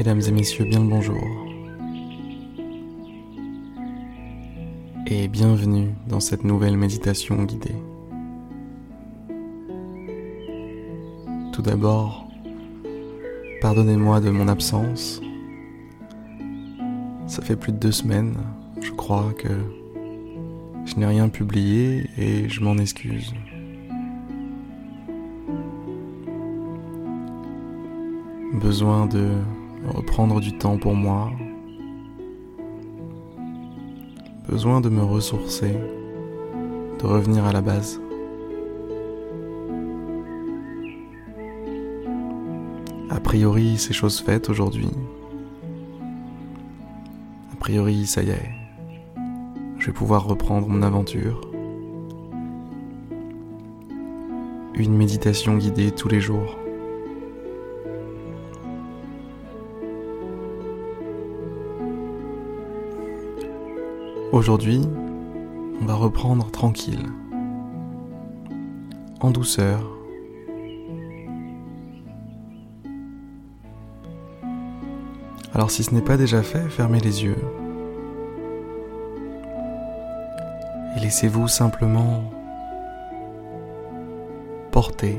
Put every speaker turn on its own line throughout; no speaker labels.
Mesdames et messieurs, bien le bonjour. Et bienvenue dans cette nouvelle méditation guidée. Tout d'abord, pardonnez-moi de mon absence. Ça fait plus de deux semaines, je crois, que je n'ai rien publié et je m'en excuse. Besoin de reprendre du temps pour moi. Besoin de me ressourcer, de revenir à la base. A priori, c'est chose faite aujourd'hui. A priori, ça y est. Je vais pouvoir reprendre mon aventure. Une méditation guidée tous les jours. Aujourd'hui, on va reprendre tranquille, en douceur. Alors si ce n'est pas déjà fait, fermez les yeux et laissez-vous simplement porter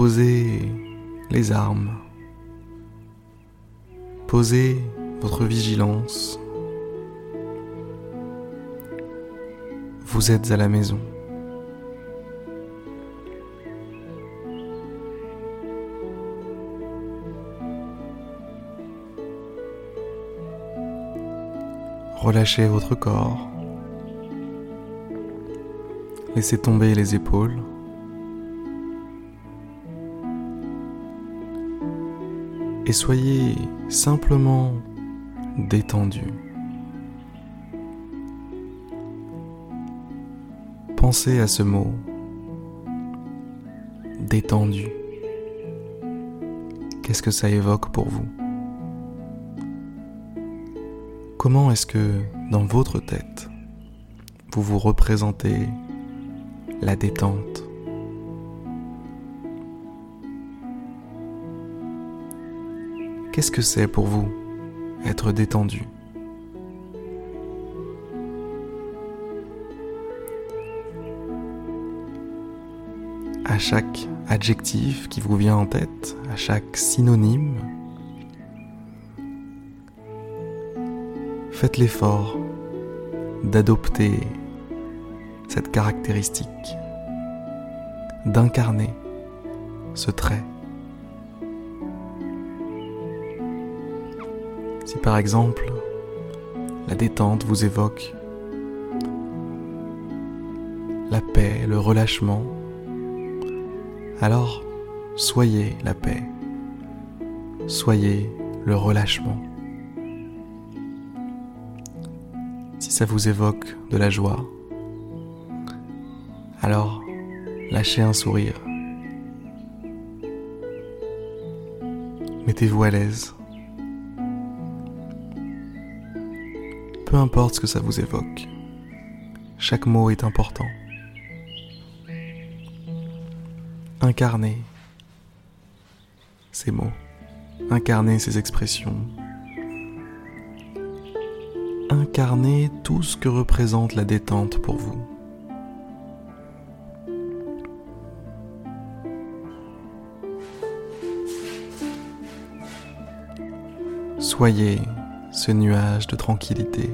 Posez les armes. Posez votre vigilance. Vous êtes à la maison. Relâchez votre corps. Laissez tomber les épaules. Et soyez simplement détendu. Pensez à ce mot, détendu. Qu'est-ce que ça évoque pour vous? Comment est-ce que dans votre tête, vous vous représentez la détente? Qu'est-ce que c'est pour vous être détendu? À chaque adjectif qui vous vient en tête, à chaque synonyme, faites l'effort d'adopter cette caractéristique, d'incarner ce trait. Si par exemple la détente vous évoque la paix, le relâchement, alors soyez la paix, soyez le relâchement. Si ça vous évoque de la joie, alors lâchez un sourire. Mettez-vous à l'aise. Peu importe ce que ça vous évoque, chaque mot est important. Incarnez ces mots, incarnez ces expressions, incarnez tout ce que représente la détente pour vous. Soyez ce nuage de tranquillité.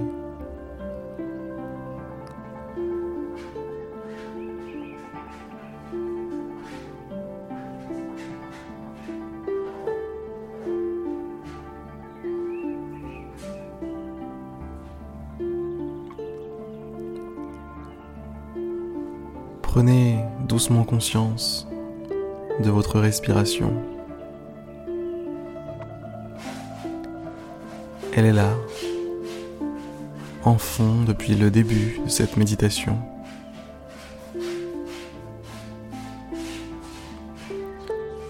Prenez doucement conscience de votre respiration. Elle est là, en fond depuis le début de cette méditation.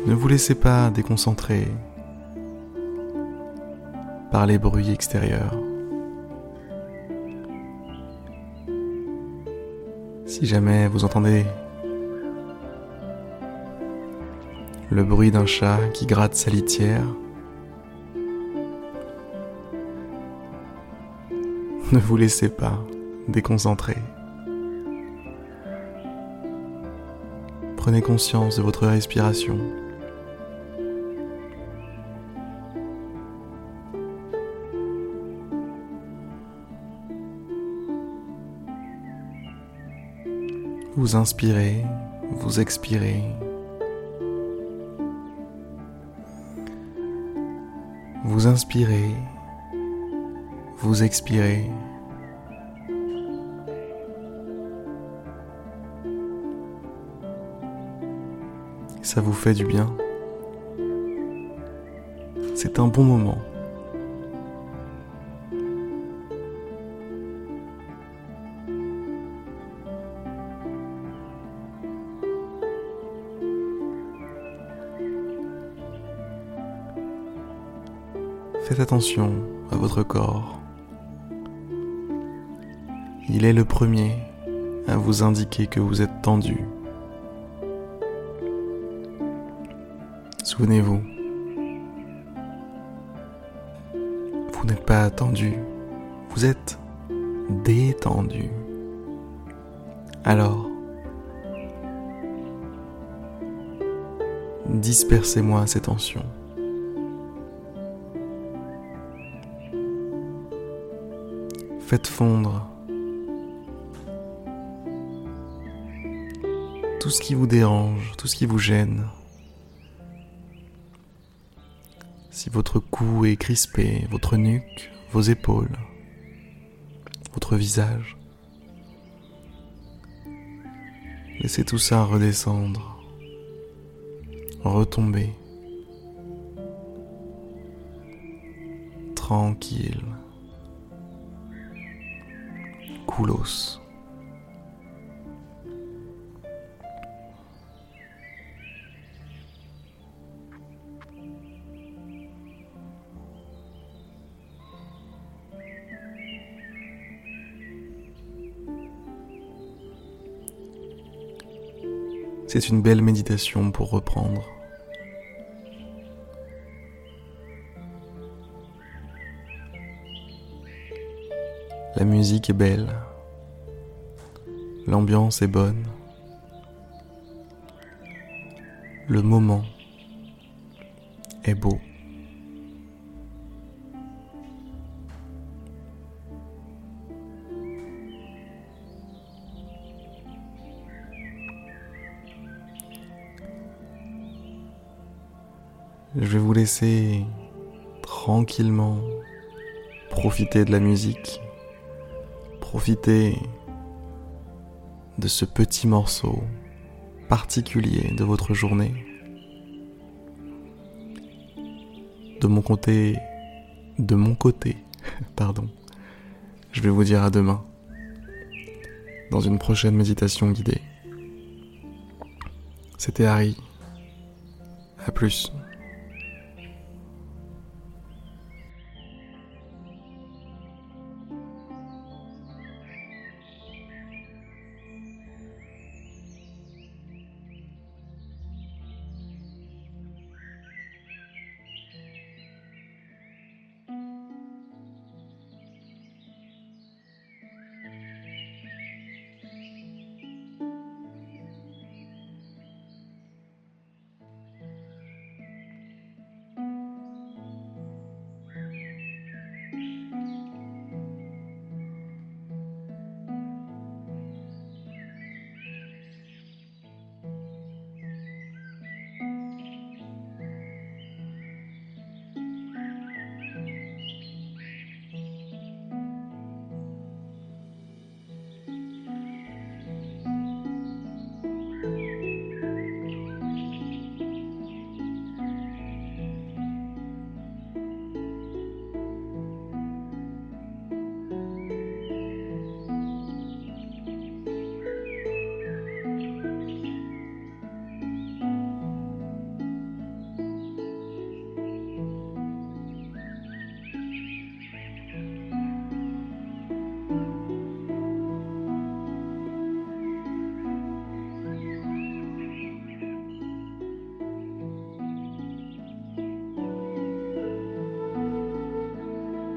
Ne vous laissez pas déconcentrer par les bruits extérieurs. Si jamais vous entendez le bruit d'un chat qui gratte sa litière, ne vous laissez pas déconcentrer. Prenez conscience de votre respiration. Vous inspirez, vous expirez. Vous inspirez, vous expirez. Ça vous fait du bien. C'est un bon moment. Faites attention à votre corps. Il est le premier à vous indiquer que vous êtes tendu. Souvenez-vous, vous n'êtes pas tendu, vous êtes détendu. Alors, dispersez-moi ces tensions. Faites fondre tout ce qui vous dérange, tout ce qui vous gêne. Si votre cou est crispé, votre nuque, vos épaules, votre visage, laissez tout ça redescendre, retomber, tranquille. C'est une belle méditation pour reprendre. La musique est belle. L'ambiance est bonne. Le moment est beau. Je vais vous laisser tranquillement profiter de la musique profitez de ce petit morceau particulier de votre journée. De mon côté, de mon côté, pardon, je vais vous dire à demain dans une prochaine méditation guidée. C'était Harry. À plus.